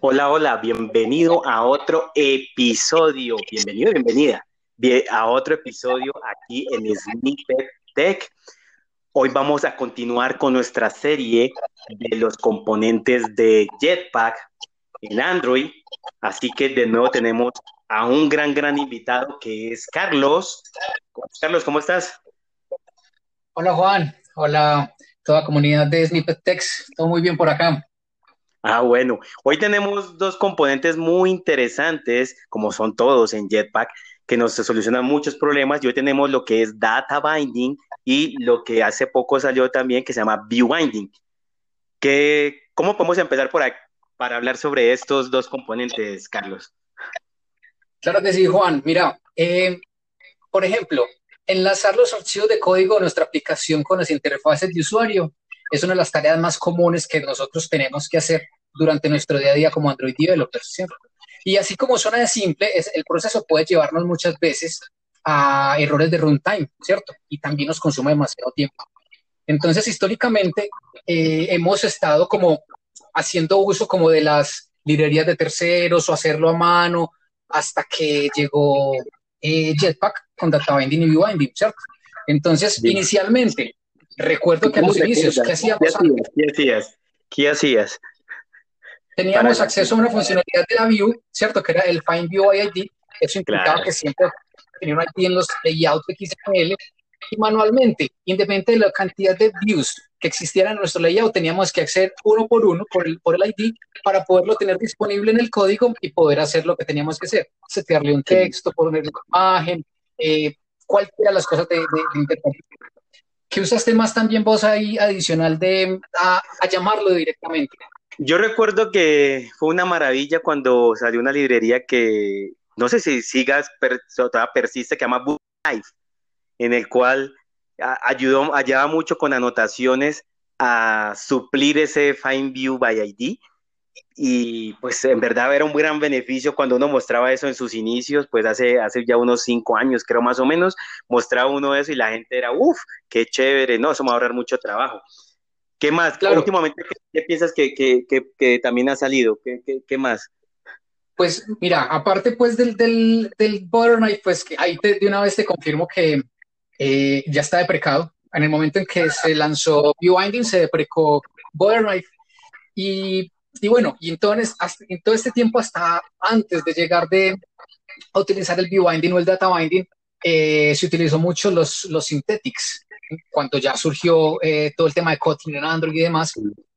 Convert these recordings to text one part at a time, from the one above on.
Hola, hola, bienvenido a otro episodio. Bienvenido, bienvenida a otro episodio aquí en Snippet Tech. Hoy vamos a continuar con nuestra serie de los componentes de Jetpack en Android. Así que de nuevo tenemos a un gran, gran invitado que es Carlos. Carlos, ¿cómo estás? Hola Juan, hola toda comunidad de Snippet Tech. Todo muy bien por acá. Ah, bueno. Hoy tenemos dos componentes muy interesantes, como son todos en Jetpack, que nos solucionan muchos problemas. Y hoy tenemos lo que es Data Binding y lo que hace poco salió también, que se llama View Binding. ¿Qué, ¿Cómo podemos empezar por para hablar sobre estos dos componentes, Carlos? Claro que sí, Juan. Mira, eh, por ejemplo, enlazar los archivos de código de nuestra aplicación con las interfaces de usuario es una de las tareas más comunes que nosotros tenemos que hacer durante nuestro día a día como Android developers, ¿cierto? Y así como suena de simple, el proceso puede llevarnos muchas veces a errores de runtime, ¿cierto? Y también nos consume demasiado tiempo. Entonces, históricamente, eh, hemos estado como haciendo uso como de las librerías de terceros o hacerlo a mano hasta que llegó eh, Jetpack con Data Binding y View Binding, ¿cierto? Entonces, inicialmente, Recuerdo que a los inicios, ¿qué hacíamos? ¿Qué hacías? ¿Qué hacías? Teníamos acceso a una funcionalidad de la View, ¿cierto? Que era el Find View ID. Eso implicaba que siempre tenía un ID en los layouts de XML y manualmente, independiente de la cantidad de views que existieran en nuestro layout, teníamos que acceder uno por uno por el, por el ID para poderlo tener disponible en el código y poder hacer lo que teníamos que hacer. Setearle un texto, ponerle una imagen, eh, cualquiera de las cosas de, de, de ¿Qué usaste más también vos ahí adicional de a, llamarlo directamente? Yo recuerdo que fue una maravilla cuando salió una librería que no sé si sigas, todavía persiste, que se llama Book Life, en el cual ayudó, ayudaba mucho con anotaciones a suplir ese Find View by ID y pues en verdad era un gran beneficio cuando uno mostraba eso en sus inicios, pues hace, hace ya unos cinco años creo más o menos, mostraba uno eso y la gente era, uff, qué chévere, no, eso me va a ahorrar mucho trabajo. ¿Qué más? Claro. Últimamente, ¿qué, piensas que, que, que, también ha salido? ¿Qué, ¿Qué, más? Pues mira, aparte pues del, del, del Knife, pues que ahí de una vez te confirmo que eh, ya está deprecado. En el momento en que se lanzó Viewbinding, se deprecó Knife y y bueno, y entonces, en todo este tiempo, hasta antes de llegar de a utilizar el binding o el data binding, eh, se utilizó mucho los, los synthetics. Cuando ya surgió eh, todo el tema de Kotlin en Android y demás,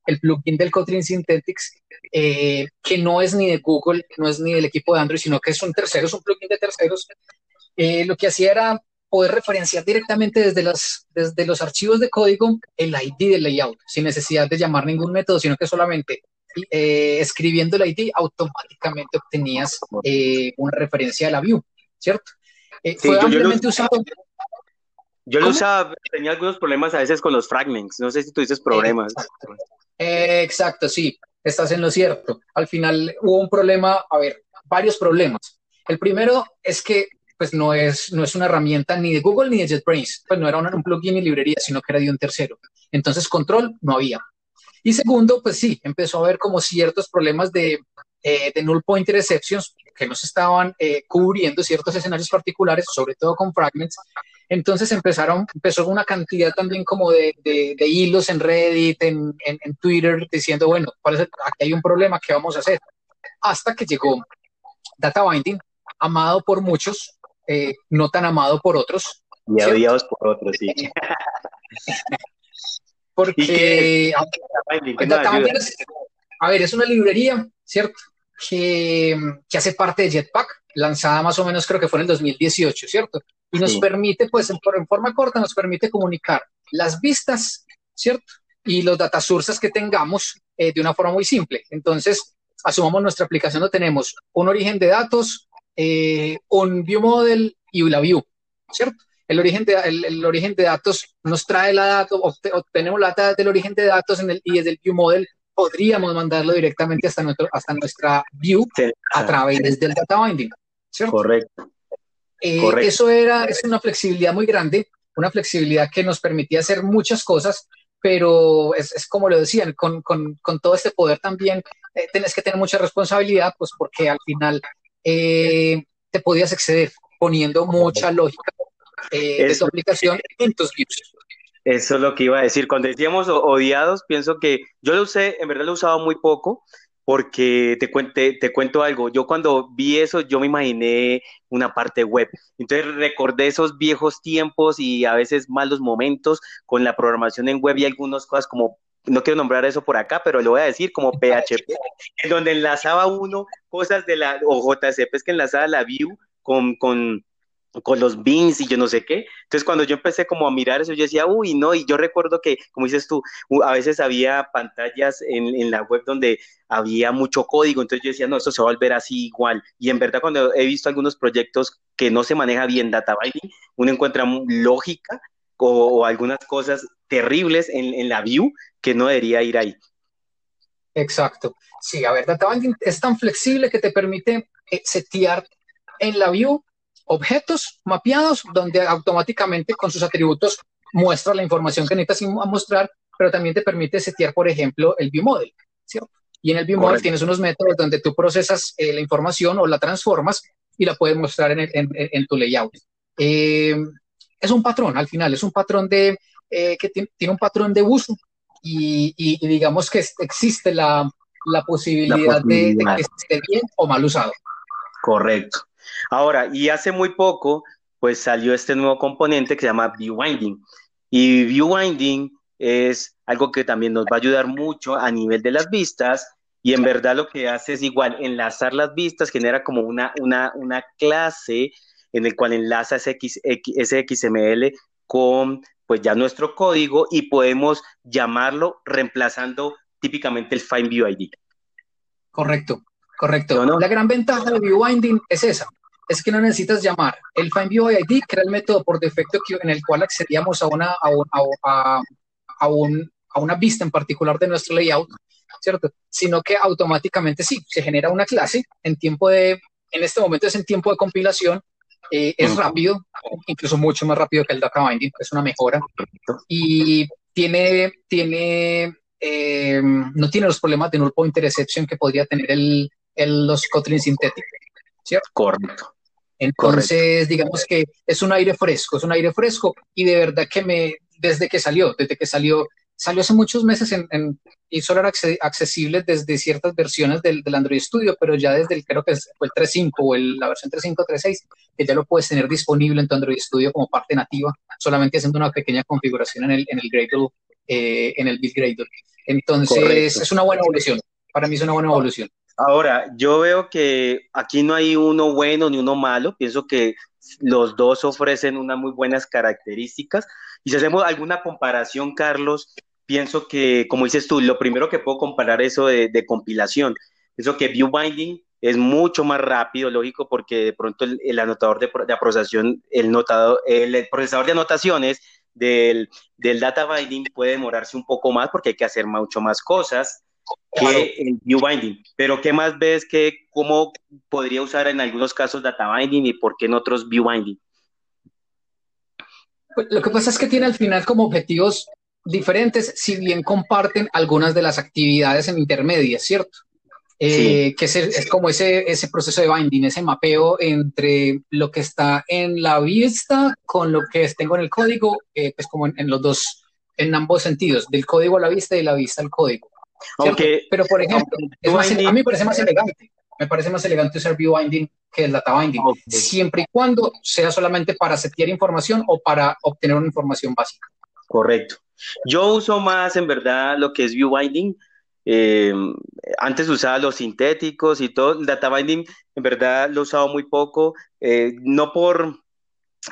el plugin del Kotlin Synthetics, eh, que no es ni de Google, no es ni del equipo de Android, sino que es un tercero, es un plugin de terceros, lo que hacía era poder referenciar directamente desde, las, desde los archivos de código el ID del layout, sin necesidad de llamar ningún método, sino que solamente eh, escribiendo el ID, automáticamente obtenías eh, una referencia a la view, ¿cierto? Eh, fue ampliamente usado. Yo lo usaba, tenía algunos problemas a veces con los fragments, no sé si tú dices problemas. Exacto, sí, estás en lo cierto. Al final hubo un problema, a ver, varios problemas. El primero es que pues no es, no es una herramienta ni de Google ni de JetBrains, pues no era un plugin ni librería, sino que era de un tercero. Entonces control no había. Y segundo, pues sí, empezó a haber como ciertos problemas de, eh, de null pointer exceptions que nos estaban eh, cubriendo ciertos escenarios particulares, sobre todo con fragments. Entonces empezaron, empezó una cantidad también como de, de, hilos en Reddit, en, en, Twitter, diciendo, bueno, ¿cuál aquí hay un problema, ¿qué vamos a hacer? Hasta que llegó Data Binding, amado por muchos, eh, no tan amado por otros. Y odiados por otros, sí. Porque a ver, es una librería, ¿cierto? Que, que, hace parte de Jetpack, lanzada más o menos creo que fue en el 2018, ¿cierto? Y nos permite, pues en, en, forma corta, nos permite comunicar las vistas, ¿cierto? Y los data sources que tengamos eh, de una forma muy simple. Entonces, asumamos nuestra aplicación, no tenemos un origen de datos, eh, un view model y la view, ¿cierto? el origen de, el, origen de datos nos trae la data, obtenemos la data del origen de datos en el, y desde el view model podríamos mandarlo directamente hasta, nuestro, hasta nuestra view a través del data binding. ¿cierto? Correcto. Eh, Eso era, es una flexibilidad muy grande, una flexibilidad que nos permitía hacer muchas cosas, pero es, como lo decían, con, todo este poder también eh, tenés que tener mucha responsabilidad, pues porque al final eh, te podías exceder poniendo mucha lógica de tu aplicación en tus views. Eso es lo que iba a decir. Cuando decíamos odiados, pienso que yo lo usé, en verdad lo he usado muy poco, porque te, cuente, te cuento algo, yo cuando vi eso, yo me imaginé una parte web. Entonces recordé esos viejos tiempos y a veces malos momentos con la programación en web y algunas cosas como, no quiero nombrar eso por acá, pero lo voy a decir como PHP, en donde enlazaba uno cosas de la, o JCP es que enlazaba la view con, con con los bins y yo no sé qué. Entonces, cuando yo empecé como a mirar eso, yo decía, uy, no, y yo recuerdo que, como dices tú, a veces había pantallas en, en, la web donde había mucho código, entonces yo decía, no, esto se va a volver así igual. Y en verdad, cuando he visto algunos proyectos que no se maneja bien data binding, uno encuentra lógica o, algunas cosas terribles en, en, la view que no debería ir ahí. Exacto. Sí, a ver, data binding es tan flexible que te permite eh, setear en la view objetos mapeados donde automáticamente con sus atributos muestra la información que necesitas mostrar, pero también te permite setear, por ejemplo, el view model, ¿cierto? Y en el view model tienes unos métodos donde tú procesas eh, la información o la transformas y la puedes mostrar en, tu layout. Eh, es un patrón, al final, es un patrón de, eh, que tiene un patrón de uso y, digamos que existe la, posibilidad, De, de que esté bien o mal usado. Correcto. Ahora, y hace muy poco, pues salió este nuevo componente que se llama Viewinding. Y Viewinding es algo que también nos va a ayudar mucho a nivel de las vistas. Y en verdad lo que hace es igual, enlazar las vistas, genera como una, una, una clase en el cual enlaza ese, ese XML con pues ya nuestro código y podemos llamarlo reemplazando típicamente el Find View ID. Correcto, correcto. La gran ventaja de Viewinding es esa, es que no necesitas llamar el FindViewID, ID, que era el método por defecto en el cual accedíamos a una, a, a, una vista en particular de nuestro layout, ¿cierto? Sino que automáticamente sí, se genera una clase en tiempo de, en este momento es en tiempo de compilación, eh, es rápido, incluso mucho más rápido que el data binding, es una mejora. Y tiene, tiene, eh, no tiene los problemas de null pointer exception que podría tener el, el los Kotlin sintéticos. ¿cierto? Correcto. Entonces, digamos que es un aire fresco, es un aire fresco y de verdad que me, desde que salió, desde que salió, salió hace muchos meses en, y solo era accesible desde ciertas versiones del, Android Studio, pero ya desde el, creo que fue el 3.5 o la versión 3.5, 3.6, que ya lo puedes tener disponible en tu Android Studio como parte nativa, solamente haciendo una pequeña configuración en el, en el Gradle, eh, en el Build Gradle. Entonces, es una buena evolución. Para mí es una buena evolución. Ahora, yo veo que aquí no hay uno bueno ni uno malo. Pienso que los dos ofrecen unas muy buenas características. Y si hacemos alguna comparación, Carlos, pienso que, como dices tú, lo primero que puedo comparar eso de, compilación. Pienso que view binding es mucho más rápido, lógico, porque de pronto el, anotador de, de el, notado, el, procesador de anotaciones del, del data binding puede demorarse un poco más porque hay que hacer mucho más cosas que el view binding. Pero ¿qué más ves que cómo podría usar en algunos casos data binding y por qué en otros view binding? Pues, lo que pasa es que tiene al final como objetivos diferentes, si bien comparten algunas de las actividades en intermedias, ¿cierto? Eh, que es, como ese, ese proceso de binding, ese mapeo entre lo que está en la vista con lo que tengo en el código, eh, pues como en, los dos, en ambos sentidos, del código a la vista y la vista al código. Pero, por ejemplo, a mí me parece más elegante. Me parece más elegante usar view binding que el data binding, siempre y cuando sea solamente para setear información o para obtener una información básica. Correcto. Yo uso más en verdad lo que es view binding. Eh, antes usaba los sintéticos y todo. El data binding en verdad lo he usado muy poco. Eh, no por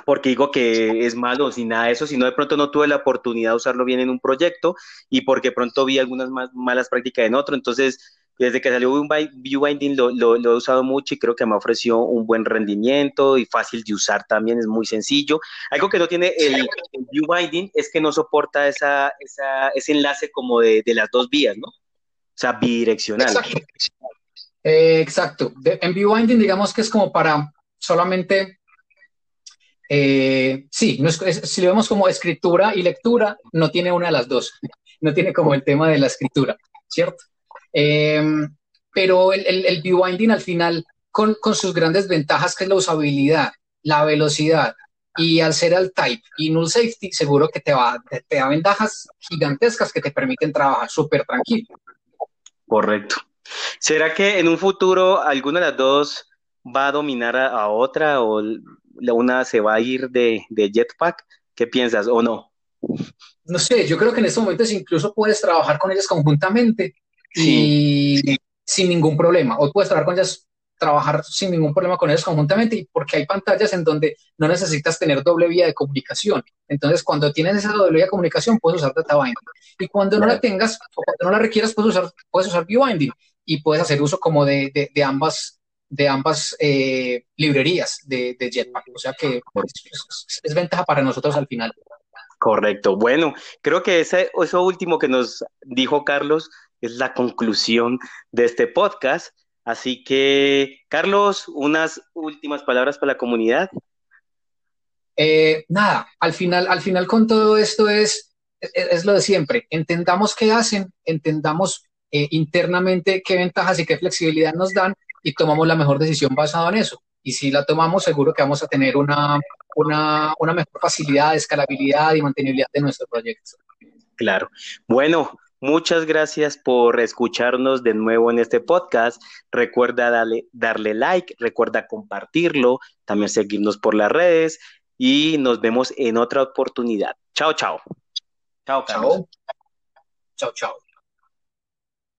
porque digo que es malo sin nada de eso, sino de pronto no tuve la oportunidad de usarlo bien en un proyecto y porque pronto vi algunas más malas prácticas en otro. Entonces, desde que salió Viewbinding lo, lo, he usado mucho y creo que me ofreció un buen rendimiento y fácil de usar también, es muy sencillo. Algo que no tiene el, Viewbinding es que no soporta esa, ese enlace como de, las dos vías, ¿no? O sea, bidireccional. Exacto. Eh, exacto. en Viewbinding digamos que es como para solamente eh, sí, si lo vemos como escritura y lectura, no tiene una de las dos, no tiene como el tema de la escritura, ¿cierto? Em, pero el, el, el binding al final, con, con sus grandes ventajas, que es la usabilidad, la velocidad, y al ser al type y null safety, seguro que te, va, te, da ventajas gigantescas que te permiten trabajar súper tranquilo. Correcto. ¿Será que en un futuro alguna de las dos va a dominar a, otra o una se va a ir de, de, Jetpack? ¿Qué piensas o no? No sé, yo creo que en estos momentos incluso puedes trabajar con ellas conjuntamente y sin ningún problema. O puedes trabajar con ellas trabajar sin ningún problema con ellos conjuntamente y porque hay pantallas en donde no necesitas tener doble vía de comunicación. Entonces, cuando tienes esa doble vía de comunicación, puedes usar data binding. Y cuando no la tengas o cuando no la requieras, puedes usar, puedes usar view binding y puedes hacer uso como de, de, ambas de ambas eh, librerías de, de, Jetpack. O sea que es, ventaja para nosotros al final. Correcto. Bueno, creo que ese, eso último que nos dijo Carlos es la conclusión de este podcast. Así que, Carlos, unas últimas palabras para la comunidad. Eh, nada, al final, al final con todo esto es, es, lo de siempre. Entendamos qué hacen, entendamos eh, internamente qué ventajas y qué flexibilidad nos dan y tomamos la mejor decisión basada en eso. Y si la tomamos, seguro que vamos a tener una, una, una mejor facilidad, escalabilidad y mantenibilidad de nuestro proyecto. Claro. Bueno, Muchas gracias por escucharnos de nuevo en este podcast. Recuerda darle, darle like, recuerda compartirlo, también seguirnos por las redes y nos vemos en otra oportunidad. Chao, chao. Chao, chao. Chao, chao.